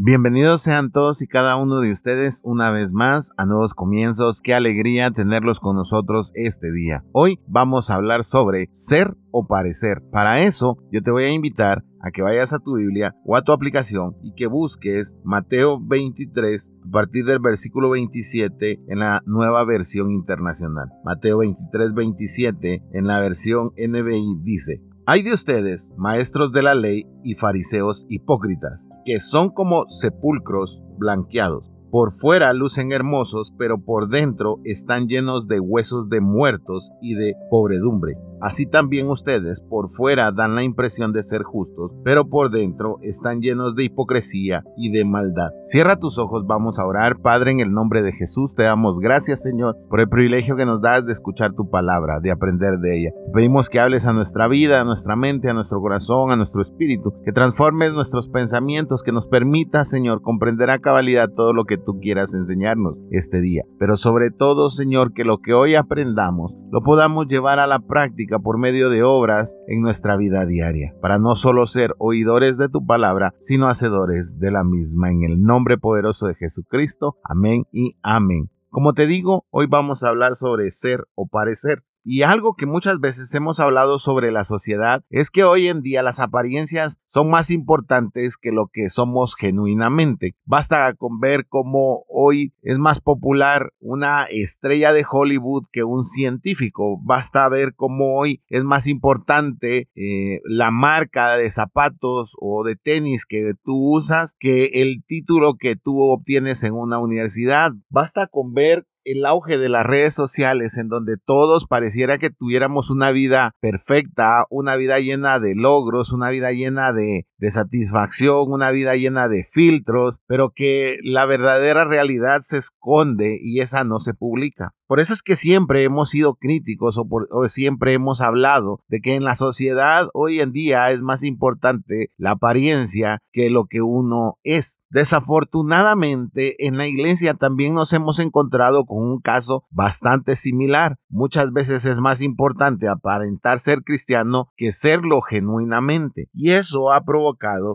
Bienvenidos sean todos y cada uno de ustedes una vez más a Nuevos Comienzos. Qué alegría tenerlos con nosotros este día. Hoy vamos a hablar sobre ser o parecer. Para eso yo te voy a invitar a que vayas a tu Biblia o a tu aplicación y que busques Mateo 23 a partir del versículo 27 en la nueva versión internacional. Mateo 23, 27 en la versión NBI dice, hay de ustedes, maestros de la ley y fariseos hipócritas, que son como sepulcros blanqueados. Por fuera lucen hermosos, pero por dentro están llenos de huesos de muertos y de pobredumbre. Así también ustedes por fuera dan la impresión de ser justos, pero por dentro están llenos de hipocresía y de maldad. Cierra tus ojos, vamos a orar. Padre, en el nombre de Jesús te damos gracias, Señor, por el privilegio que nos das de escuchar tu palabra, de aprender de ella. pedimos que hables a nuestra vida, a nuestra mente, a nuestro corazón, a nuestro espíritu, que transformes nuestros pensamientos, que nos permita, Señor, comprender a cabalidad todo lo que tú quieras enseñarnos este día. Pero sobre todo, Señor, que lo que hoy aprendamos lo podamos llevar a la práctica por medio de obras en nuestra vida diaria, para no solo ser oidores de tu palabra, sino hacedores de la misma. En el nombre poderoso de Jesucristo. Amén y amén. Como te digo, hoy vamos a hablar sobre ser o parecer. Y algo que muchas veces hemos hablado sobre la sociedad es que hoy en día las apariencias son más importantes que lo que somos genuinamente. Basta con ver cómo hoy es más popular una estrella de Hollywood que un científico. Basta ver cómo hoy es más importante eh, la marca de zapatos o de tenis que tú usas que el título que tú obtienes en una universidad. Basta con ver el auge de las redes sociales en donde todos pareciera que tuviéramos una vida perfecta, una vida llena de logros, una vida llena de, de satisfacción, una vida llena de filtros, pero que la verdadera realidad se esconde y esa no se publica. Por eso es que siempre hemos sido críticos o, siempre hemos hablado de que en la sociedad hoy en día es más importante la apariencia que lo que uno es. Desafortunadamente en la iglesia también nos hemos encontrado con un caso bastante similar. Muchas veces es más importante aparentar ser cristiano que serlo genuinamente. Y eso ha provocado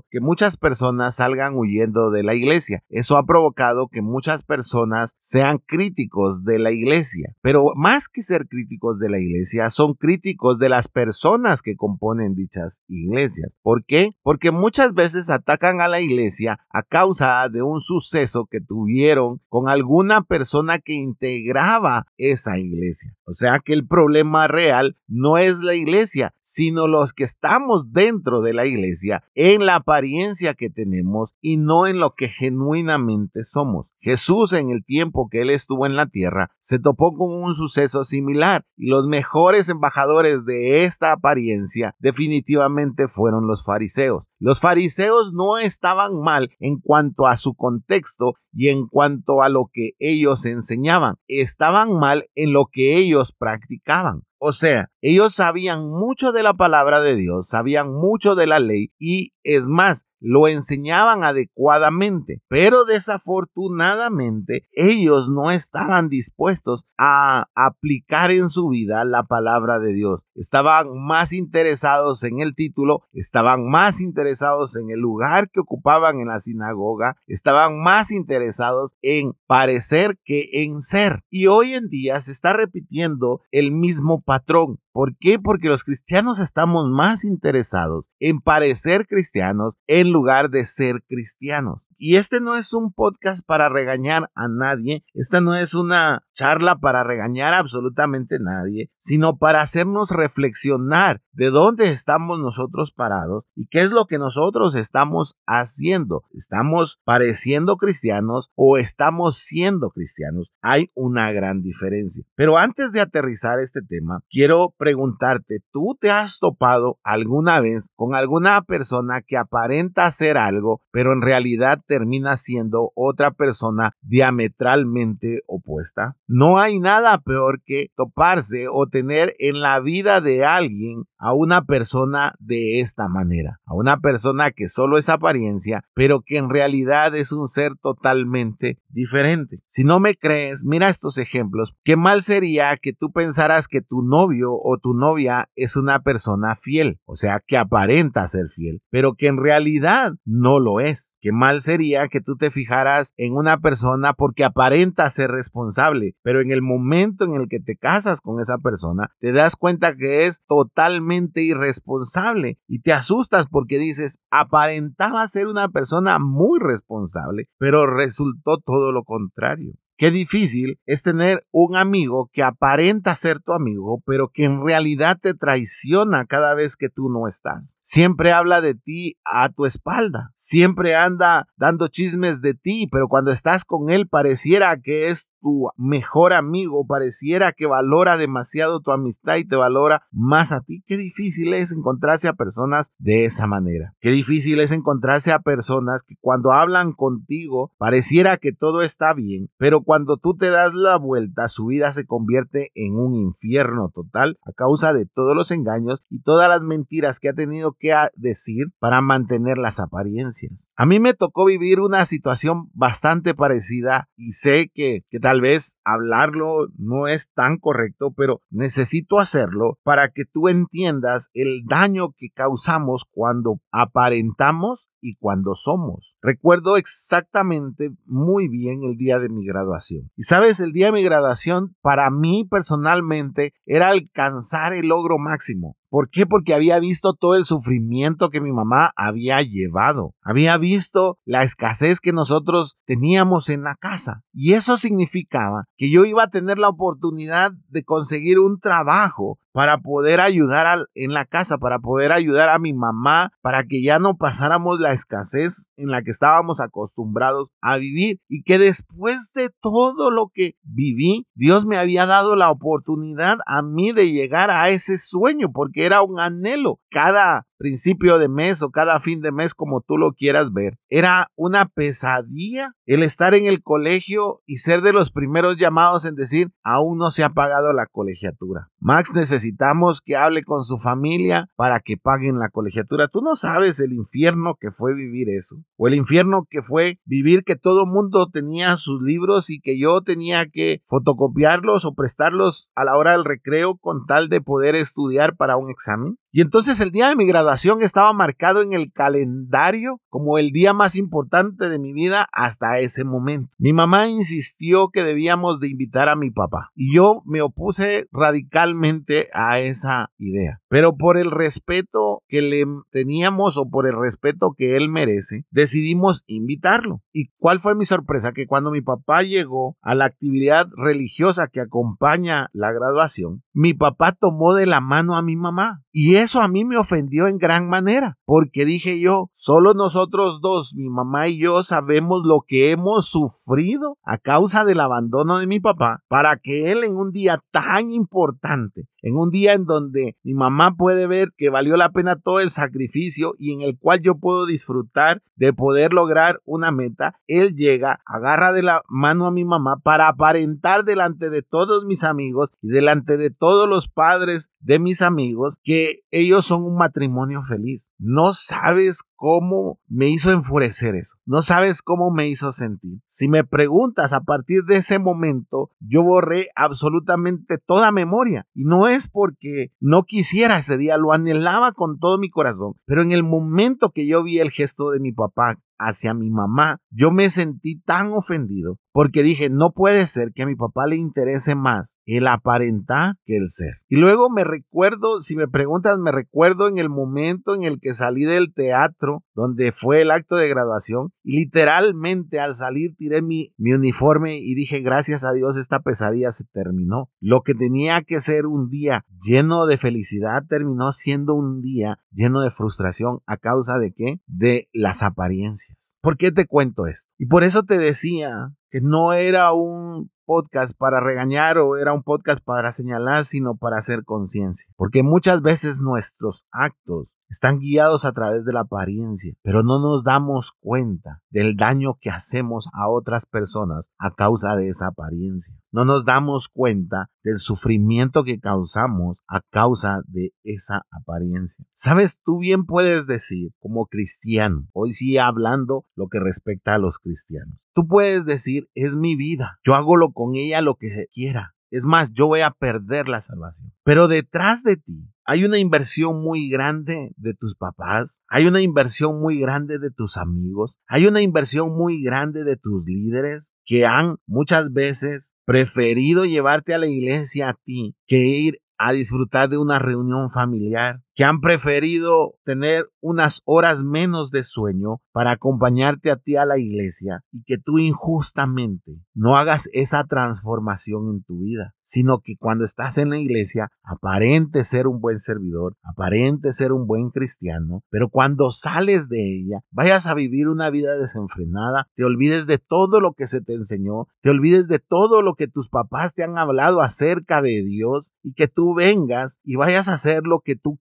que muchas personas salgan huyendo de la iglesia. Eso ha provocado que muchas personas sean críticos de la iglesia pero más que ser críticos de la iglesia, son críticos de las personas que componen dichas iglesias. ¿Por qué? Porque muchas veces atacan a la iglesia a causa de un suceso que tuvieron con alguna persona que integraba esa iglesia. O sea que el problema real no es la iglesia, sino los que estamos dentro de la iglesia en la apariencia que tenemos y no en lo que genuinamente somos. Jesús en el tiempo que él estuvo en la tierra se topó con un suceso similar y los mejores embajadores de esta apariencia definitivamente fueron los fariseos. Los fariseos no estaban mal en cuanto a su contexto y en cuanto a lo que ellos enseñaban, estaban mal en lo que ellos practicaban. O sea, ellos sabían mucho de la palabra de Dios, sabían mucho de la ley y es más, lo enseñaban adecuadamente, pero desafortunadamente ellos no estaban dispuestos a aplicar en su vida la palabra de Dios. Estaban más interesados en el título, estaban más interesados en el lugar que ocupaban en la sinagoga, estaban más interesados en parecer que en ser. Y hoy en día se está repitiendo el mismo patrón. ¿Por qué? Porque los cristianos estamos más interesados en parecer cristianos en lugar de ser cristianos. Y este no es un podcast para regañar a nadie, esta no es una charla para regañar a absolutamente nadie, sino para hacernos reflexionar de dónde estamos nosotros parados y qué es lo que nosotros estamos haciendo. ¿Estamos pareciendo cristianos o estamos siendo cristianos? Hay una gran diferencia. Pero antes de aterrizar este tema, quiero preguntarte, ¿tú te has topado alguna vez con alguna persona que aparenta hacer algo, pero en realidad te termina siendo otra persona diametralmente opuesta. No hay nada peor que toparse o tener en la vida de alguien a una persona de esta manera, a una persona que solo es apariencia, pero que en realidad es un ser totalmente diferente. Si no me crees, mira estos ejemplos. Qué mal sería que tú pensaras que tu novio o tu novia es una persona fiel, o sea, que aparenta ser fiel, pero que en realidad no lo es. Qué mal sería que tú te fijaras en una persona porque aparenta ser responsable, pero en el momento en el que te casas con esa persona, te das cuenta que es totalmente irresponsable y te asustas porque dices, aparentaba ser una persona muy responsable, pero resultó todo lo contrario. Qué difícil es tener un amigo que aparenta ser tu amigo, pero que en realidad te traiciona cada vez que tú no estás. Siempre habla de ti a tu espalda. Siempre anda dando chismes de ti, pero cuando estás con él pareciera que es tu mejor amigo, pareciera que valora demasiado tu amistad y te valora más a ti. Qué difícil es encontrarse a personas de esa manera. Qué difícil es encontrarse a personas que cuando hablan contigo pareciera que todo está bien, pero cuando tú te das la vuelta, su vida se convierte en un infierno total a causa de todos los engaños y todas las mentiras que ha tenido que decir para mantener las apariencias. A mí me tocó vivir una situación bastante parecida y sé que, que tal vez hablarlo no es tan correcto, pero necesito hacerlo para que tú entiendas el daño que causamos cuando aparentamos y cuando somos. Recuerdo exactamente muy bien el día de mi graduación. Y sabes, el día de mi graduación para mí personalmente era alcanzar el logro máximo. ¿Por qué? Porque había visto todo el sufrimiento que mi mamá había llevado. Había visto la escasez que nosotros teníamos en la casa. Y eso significaba que yo iba a tener la oportunidad de conseguir un trabajo para poder ayudar en la casa, para poder ayudar a mi mamá, para que ya no pasáramos la escasez en la que estábamos acostumbrados a vivir y que después de todo lo que viví, Dios me había dado la oportunidad a mí de llegar a ese sueño, porque era un anhelo. Cada principio de mes o cada fin de mes, como tú lo quieras ver. Era una pesadilla el estar en el colegio y ser de los primeros llamados en decir, aún no se ha pagado la colegiatura. Max, necesitamos que hable con su familia para que paguen la colegiatura. Tú no sabes el infierno que fue vivir eso. O el infierno que fue vivir que todo mundo tenía sus libros y que yo tenía que fotocopiarlos o prestarlos a la hora del recreo con tal de poder estudiar para un examen. Y entonces el día de mi graduación estaba marcado en el calendario como el día más importante de mi vida hasta ese momento. Mi mamá insistió que debíamos de invitar a mi papá y yo me opuse radicalmente a esa idea. Pero por el respeto que le teníamos o por el respeto que él merece, decidimos invitarlo. ¿Y cuál fue mi sorpresa? Que cuando mi papá llegó a la actividad religiosa que acompaña la graduación, mi papá tomó de la mano a mi mamá y eso a mí me ofendió en gran manera, porque dije yo, solo nosotros dos, mi mamá y yo, sabemos lo que hemos sufrido a causa del abandono de mi papá, para que él en un día tan importante, en un día en donde mi mamá puede ver que valió la pena todo el sacrificio y en el cual yo puedo disfrutar de poder lograr una meta, él llega, agarra de la mano a mi mamá para aparentar delante de todos mis amigos y delante de todos los padres de mis amigos que ellos son un matrimonio feliz. No sabes cómo me hizo enfurecer eso. No sabes cómo me hizo sentir. Si me preguntas, a partir de ese momento, yo borré absolutamente toda memoria. Y no es porque no quisiera ese día, lo anhelaba con todo mi corazón. Pero en el momento que yo vi el gesto de mi papá hacia mi mamá, yo me sentí tan ofendido porque dije, no puede ser que a mi papá le interese más el aparentar que el ser. Y luego me recuerdo, si me preguntas, me recuerdo en el momento en el que salí del teatro, donde fue el acto de graduación, y literalmente al salir tiré mi, mi uniforme y dije, gracias a Dios, esta pesadilla se terminó. Lo que tenía que ser un día lleno de felicidad terminó siendo un día lleno de frustración a causa de qué? De las apariencias. ¿Por qué te cuento esto? Y por eso te decía que no era un podcast para regañar o era un podcast para señalar, sino para hacer conciencia. Porque muchas veces nuestros actos están guiados a través de la apariencia, pero no nos damos cuenta del daño que hacemos a otras personas a causa de esa apariencia. No nos damos cuenta del sufrimiento que causamos a causa de esa apariencia. Sabes, tú bien puedes decir como cristiano, hoy sí hablando lo que respecta a los cristianos. Tú puedes decir, es mi vida, yo hago lo con ella lo que quiera. Es más, yo voy a perder la salvación. Pero detrás de ti hay una inversión muy grande de tus papás, hay una inversión muy grande de tus amigos, hay una inversión muy grande de tus líderes que han muchas veces preferido llevarte a la iglesia a ti que ir a disfrutar de una reunión familiar, que han preferido tener unas horas menos de sueño para acompañarte a ti a la iglesia y que tú injustamente no hagas esa transformación en tu vida, sino que cuando estás en la iglesia aparente ser un buen servidor, aparente ser un buen cristiano, pero cuando sales de ella vayas a vivir una vida desenfrenada, te olvides de todo lo que se te enseñó, te olvides de todo lo que tus papás te han hablado acerca de Dios y que tú vengas y vayas a hacer lo que tú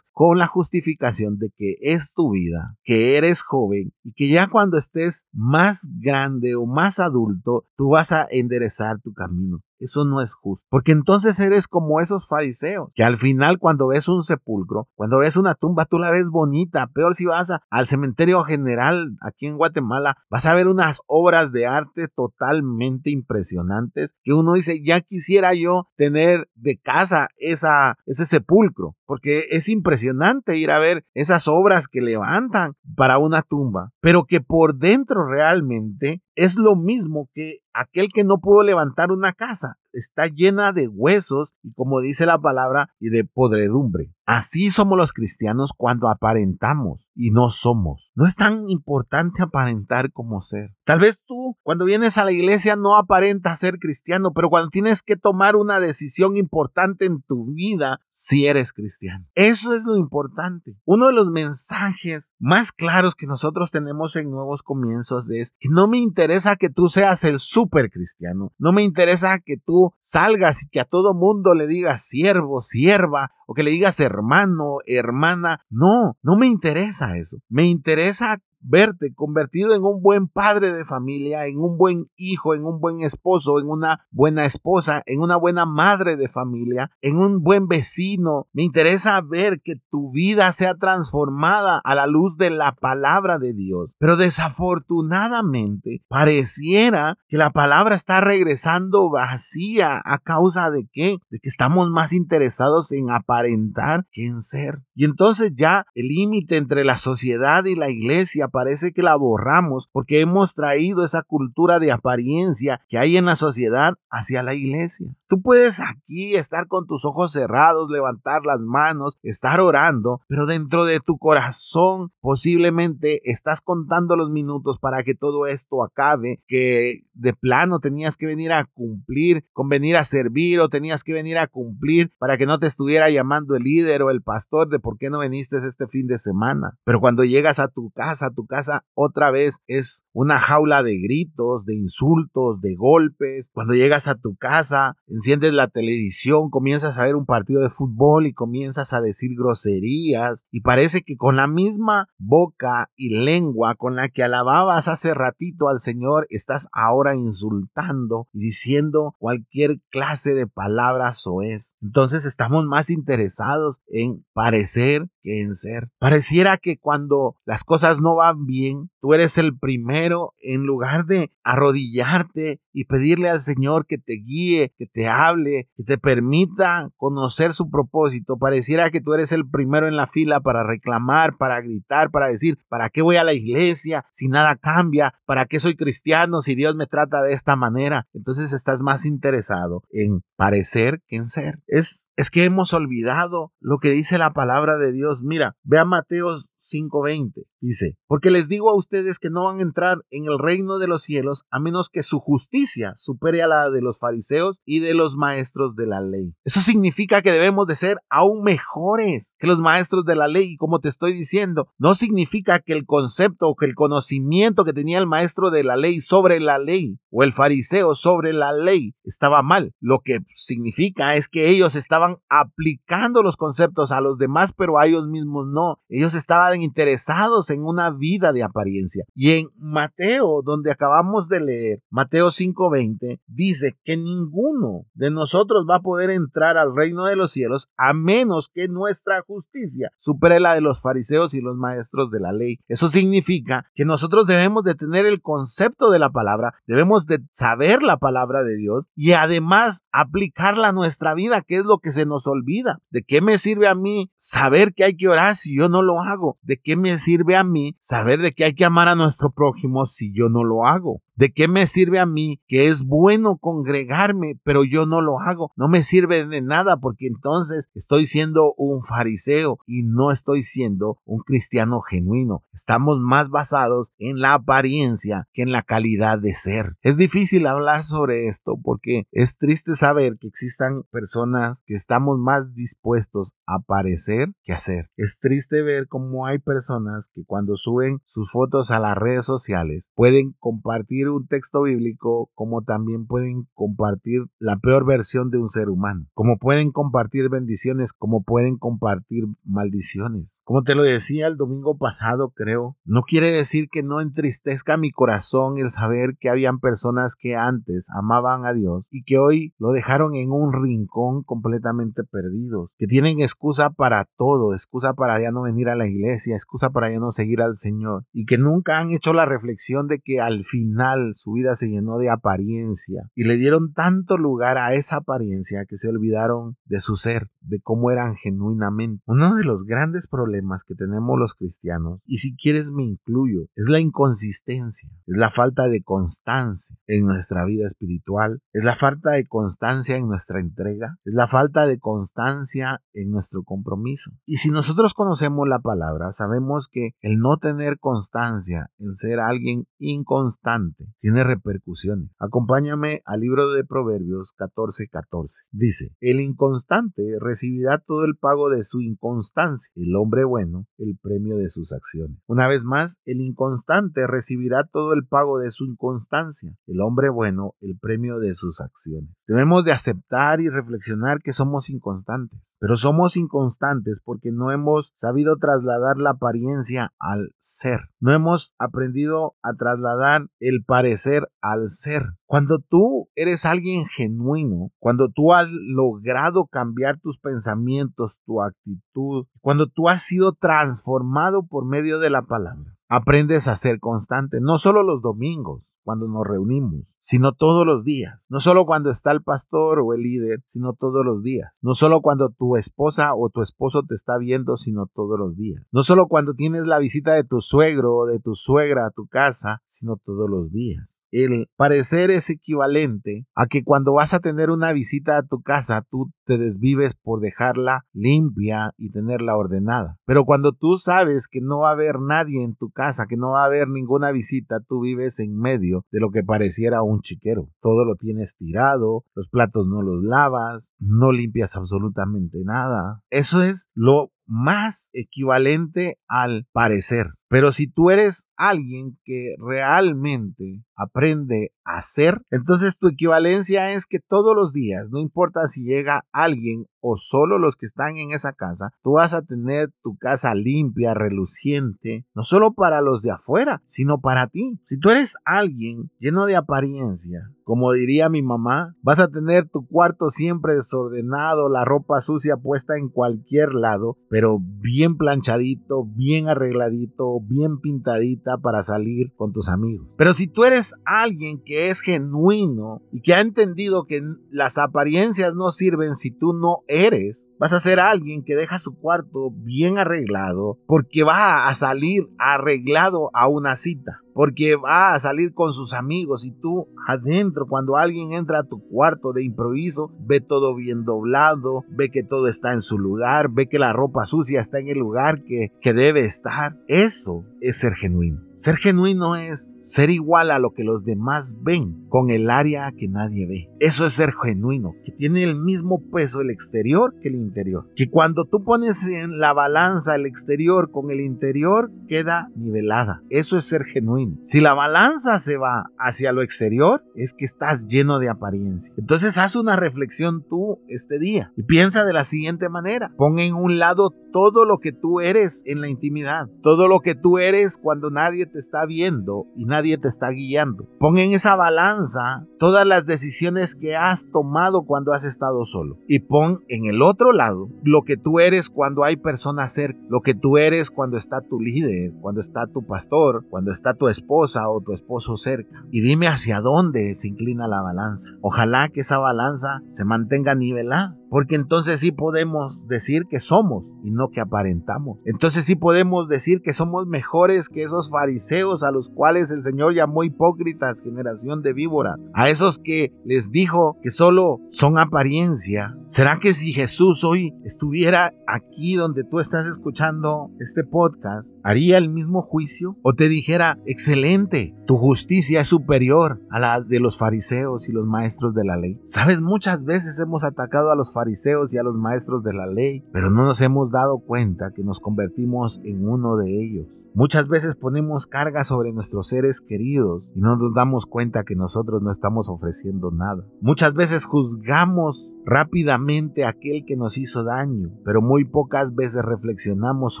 con la justificación de que es tu vida, que eres joven y que ya cuando estés más grande o más adulto, tú vas a enderezar tu camino. Eso no es justo. Porque entonces eres como esos fariseos, que al final cuando ves un sepulcro, cuando ves una tumba, tú la ves bonita. Peor si vas al cementerio general aquí en Guatemala, vas a ver unas obras de arte totalmente impresionantes que uno dice, ya quisiera yo tener de casa esa, ese sepulcro, porque es impresionante ir a ver esas obras que levantan para una tumba, pero que por dentro realmente es lo mismo que aquel que no pudo levantar una casa está llena de huesos y como dice la palabra y de podredumbre. Así somos los cristianos cuando aparentamos y no somos. No es tan importante aparentar como ser. Tal vez tú cuando vienes a la iglesia no aparentas ser cristiano, pero cuando tienes que tomar una decisión importante en tu vida, si eres cristiano. Eso es lo importante. Uno de los mensajes más claros que nosotros tenemos en Nuevos Comienzos es que no me interesa que tú seas el super cristiano. No me interesa que tú salgas y que a todo mundo le digas siervo, sierva, o que le digas hermano, hermana. No, no me interesa eso. Me interesa verte convertido en un buen padre de familia, en un buen hijo, en un buen esposo, en una buena esposa, en una buena madre de familia, en un buen vecino. Me interesa ver que tu vida sea transformada a la luz de la palabra de Dios. Pero desafortunadamente pareciera que la palabra está regresando vacía a causa de qué? De que estamos más interesados en aparentar que en ser. Y entonces ya el límite entre la sociedad y la iglesia parece que la borramos porque hemos traído esa cultura de apariencia que hay en la sociedad hacia la iglesia. Tú puedes aquí estar con tus ojos cerrados, levantar las manos, estar orando, pero dentro de tu corazón posiblemente estás contando los minutos para que todo esto acabe, que de plano tenías que venir a cumplir, con venir a servir o tenías que venir a cumplir para que no te estuviera llamando el líder o el pastor de por qué no viniste este fin de semana. Pero cuando llegas a tu casa, tu casa otra vez es una jaula de gritos, de insultos, de golpes. Cuando llegas a tu casa, enciendes la televisión, comienzas a ver un partido de fútbol y comienzas a decir groserías y parece que con la misma boca y lengua con la que alababas hace ratito al Señor, estás ahora insultando y diciendo cualquier clase de palabras o es. Entonces estamos más interesados en parecer en ser. Pareciera que cuando las cosas no van bien, tú eres el primero en lugar de arrodillarte y pedirle al Señor que te guíe, que te hable, que te permita conocer su propósito. Pareciera que tú eres el primero en la fila para reclamar, para gritar, para decir, ¿para qué voy a la iglesia si nada cambia? ¿Para qué soy cristiano si Dios me trata de esta manera? Entonces estás más interesado en parecer que en ser. Es, es que hemos olvidado lo que dice la palabra de Dios. Mira, ve a Mateo 5:20. Dice, porque les digo a ustedes que no van a entrar en el reino de los cielos a menos que su justicia supere a la de los fariseos y de los maestros de la ley. Eso significa que debemos de ser aún mejores que los maestros de la ley. Y como te estoy diciendo, no significa que el concepto o que el conocimiento que tenía el maestro de la ley sobre la ley o el fariseo sobre la ley estaba mal. Lo que significa es que ellos estaban aplicando los conceptos a los demás, pero a ellos mismos no. Ellos estaban interesados en una vida de apariencia. Y en Mateo, donde acabamos de leer, Mateo 5:20, dice que ninguno de nosotros va a poder entrar al reino de los cielos a menos que nuestra justicia supere la de los fariseos y los maestros de la ley. Eso significa que nosotros debemos de tener el concepto de la palabra, debemos de saber la palabra de Dios y además aplicarla a nuestra vida, que es lo que se nos olvida. ¿De qué me sirve a mí saber que hay que orar si yo no lo hago? ¿De qué me sirve a mí saber de que hay que amar a nuestro prójimo si yo no lo hago? ¿De qué me sirve a mí que es bueno congregarme, pero yo no lo hago? No me sirve de nada porque entonces estoy siendo un fariseo y no estoy siendo un cristiano genuino. Estamos más basados en la apariencia que en la calidad de ser. Es difícil hablar sobre esto porque es triste saber que existan personas que estamos más dispuestos a parecer que a ser. Es triste ver cómo hay personas que cuando suben sus fotos a las redes sociales pueden compartir un texto bíblico como también pueden compartir la peor versión de un ser humano, como pueden compartir bendiciones, como pueden compartir maldiciones. Como te lo decía el domingo pasado, creo, no quiere decir que no entristezca mi corazón el saber que habían personas que antes amaban a Dios y que hoy lo dejaron en un rincón completamente perdidos, que tienen excusa para todo, excusa para ya no venir a la iglesia, excusa para ya no seguir al Señor y que nunca han hecho la reflexión de que al final su vida se llenó de apariencia y le dieron tanto lugar a esa apariencia que se olvidaron de su ser, de cómo eran genuinamente. Uno de los grandes problemas que tenemos los cristianos, y si quieres me incluyo, es la inconsistencia, es la falta de constancia en nuestra vida espiritual, es la falta de constancia en nuestra entrega, es la falta de constancia en nuestro compromiso. Y si nosotros conocemos la palabra, sabemos que el no tener constancia en ser alguien inconstante tiene repercusiones. Acompáñame al libro de Proverbios 14:14. Dice, el inconstante recibirá todo el pago de su inconstancia, el hombre bueno el premio de sus acciones. Una vez más, el inconstante recibirá todo el pago de su inconstancia, el hombre bueno el premio de sus acciones. Debemos de aceptar y reflexionar que somos inconstantes, pero somos inconstantes porque no hemos sabido trasladar la apariencia al ser. No hemos aprendido a trasladar el parecer al ser. Cuando tú eres alguien genuino, cuando tú has logrado cambiar tus pensamientos, tu actitud, cuando tú has sido transformado por medio de la palabra, aprendes a ser constante, no solo los domingos, cuando nos reunimos, sino todos los días. No solo cuando está el pastor o el líder, sino todos los días. No solo cuando tu esposa o tu esposo te está viendo, sino todos los días. No solo cuando tienes la visita de tu suegro o de tu suegra a tu casa, sino todos los días. El parecer es equivalente a que cuando vas a tener una visita a tu casa, tú te desvives por dejarla limpia y tenerla ordenada. Pero cuando tú sabes que no va a haber nadie en tu casa, que no va a haber ninguna visita, tú vives en medio de lo que pareciera un chiquero. Todo lo tienes tirado, los platos no los lavas, no limpias absolutamente nada. Eso es lo más equivalente al parecer. Pero si tú eres alguien que realmente aprende a ser, entonces tu equivalencia es que todos los días, no importa si llega alguien o solo los que están en esa casa, tú vas a tener tu casa limpia, reluciente, no solo para los de afuera, sino para ti. Si tú eres alguien lleno de apariencia, como diría mi mamá, vas a tener tu cuarto siempre desordenado, la ropa sucia puesta en cualquier lado, pero bien planchadito, bien arregladito, bien pintadita para salir con tus amigos. Pero si tú eres alguien que es genuino y que ha entendido que las apariencias no sirven si tú no eres, vas a ser alguien que deja su cuarto bien arreglado porque va a salir arreglado a una cita porque va a salir con sus amigos y tú adentro, cuando alguien entra a tu cuarto de improviso, ve todo bien doblado, ve que todo está en su lugar, ve que la ropa sucia está en el lugar que, que debe estar. Eso es ser genuino. Ser genuino es ser igual a lo que los demás ven con el área que nadie ve. Eso es ser genuino, que tiene el mismo peso el exterior que el interior. Que cuando tú pones en la balanza el exterior con el interior, queda nivelada. Eso es ser genuino. Si la balanza se va hacia lo exterior, es que estás lleno de apariencia. Entonces haz una reflexión tú este día y piensa de la siguiente manera. Pon en un lado todo lo que tú eres en la intimidad, todo lo que tú eres cuando nadie te está viendo y nadie te está guiando. Pon en esa balanza todas las decisiones que has tomado cuando has estado solo. Y pon en el otro lado lo que tú eres cuando hay personas cerca, lo que tú eres cuando está tu líder, cuando está tu pastor, cuando está tu esposa o tu esposo cerca. Y dime hacia dónde se inclina la balanza. Ojalá que esa balanza se mantenga nivelada. Porque entonces sí podemos decir que somos y no que aparentamos. Entonces sí podemos decir que somos mejores que esos fariseos a los cuales el Señor llamó hipócritas, generación de víbora. A esos que les dijo que solo son apariencia. ¿Será que si Jesús hoy estuviera aquí donde tú estás escuchando este podcast, haría el mismo juicio? ¿O te dijera, excelente, tu justicia es superior a la de los fariseos y los maestros de la ley? Sabes, muchas veces hemos atacado a los fariseos y a los maestros de la ley, pero no nos hemos dado cuenta que nos convertimos en uno de ellos. Muchas veces ponemos carga sobre nuestros seres queridos y no nos damos cuenta que nosotros no estamos ofreciendo nada. Muchas veces juzgamos rápidamente a aquel que nos hizo daño, pero muy pocas veces reflexionamos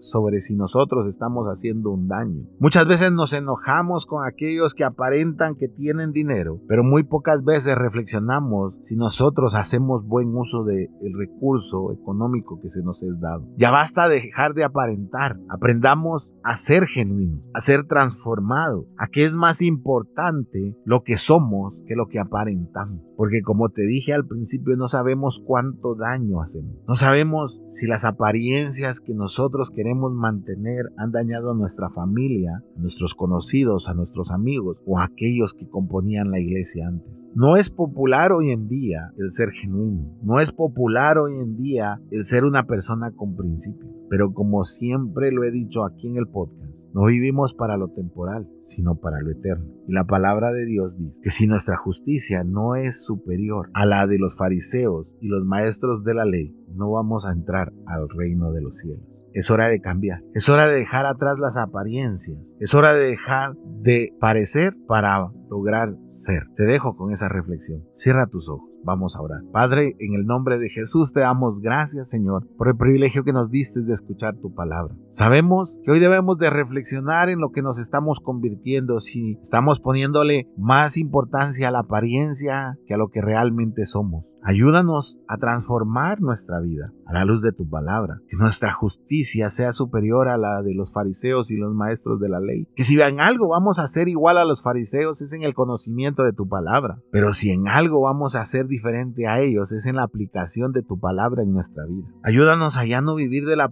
sobre si nosotros estamos haciendo un daño. Muchas veces nos enojamos con aquellos que aparentan que tienen dinero, pero muy pocas veces reflexionamos si nosotros hacemos buen uso del recurso económico que se nos es dado. Ya basta dejar de aparentar, aprendamos a ser genuino, a ser transformado, a que es más importante lo que somos que lo que aparentamos. Porque como te dije al principio, no sabemos cuánto daño hacemos. No sabemos si las apariencias que nosotros queremos mantener han dañado a nuestra familia, a nuestros conocidos, a nuestros amigos o a aquellos que componían la iglesia antes. No es popular hoy en día el ser genuino. No es popular hoy en día el ser una persona con principios. Pero como siempre lo he dicho aquí en el podcast, no vivimos para lo temporal, sino para lo eterno. Y la palabra de Dios dice que si nuestra justicia no es superior a la de los fariseos y los maestros de la ley, no vamos a entrar al reino de los cielos. Es hora de cambiar. Es hora de dejar atrás las apariencias. Es hora de dejar de parecer para lograr ser. Te dejo con esa reflexión. Cierra tus ojos. Vamos a orar. Padre, en el nombre de Jesús te damos gracias, Señor, por el privilegio que nos diste de escuchar tu palabra. Sabemos que hoy debemos de reflexionar en lo que nos estamos convirtiendo, si estamos poniéndole más importancia a la apariencia que a lo que realmente somos. Ayúdanos a transformar nuestra vida a la luz de tu palabra, que nuestra justicia sea superior a la de los fariseos y los maestros de la ley. Que si en algo vamos a ser igual a los fariseos es en el conocimiento de tu palabra, pero si en algo vamos a ser diferente a ellos es en la aplicación de tu palabra en nuestra vida. Ayúdanos a ya no vivir de la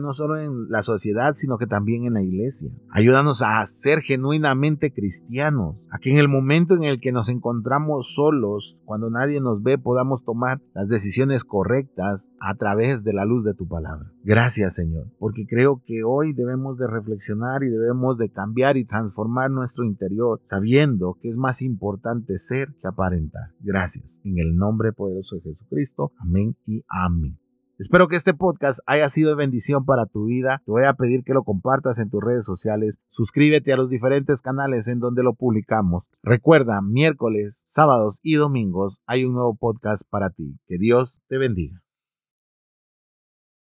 no solo en la sociedad, sino que también en la iglesia. Ayúdanos a ser genuinamente cristianos, a que en el momento en el que nos encontramos solos, cuando nadie nos ve, podamos tomar las decisiones correctas a través de la luz de tu palabra. Gracias Señor, porque creo que hoy debemos de reflexionar y debemos de cambiar y transformar nuestro interior, sabiendo que es más importante ser que aparentar. Gracias. En el nombre poderoso de Jesucristo. Amén y amén. Espero que este podcast haya sido de bendición para tu vida. Te voy a pedir que lo compartas en tus redes sociales. Suscríbete a los diferentes canales en donde lo publicamos. Recuerda, miércoles, sábados y domingos hay un nuevo podcast para ti. Que Dios te bendiga.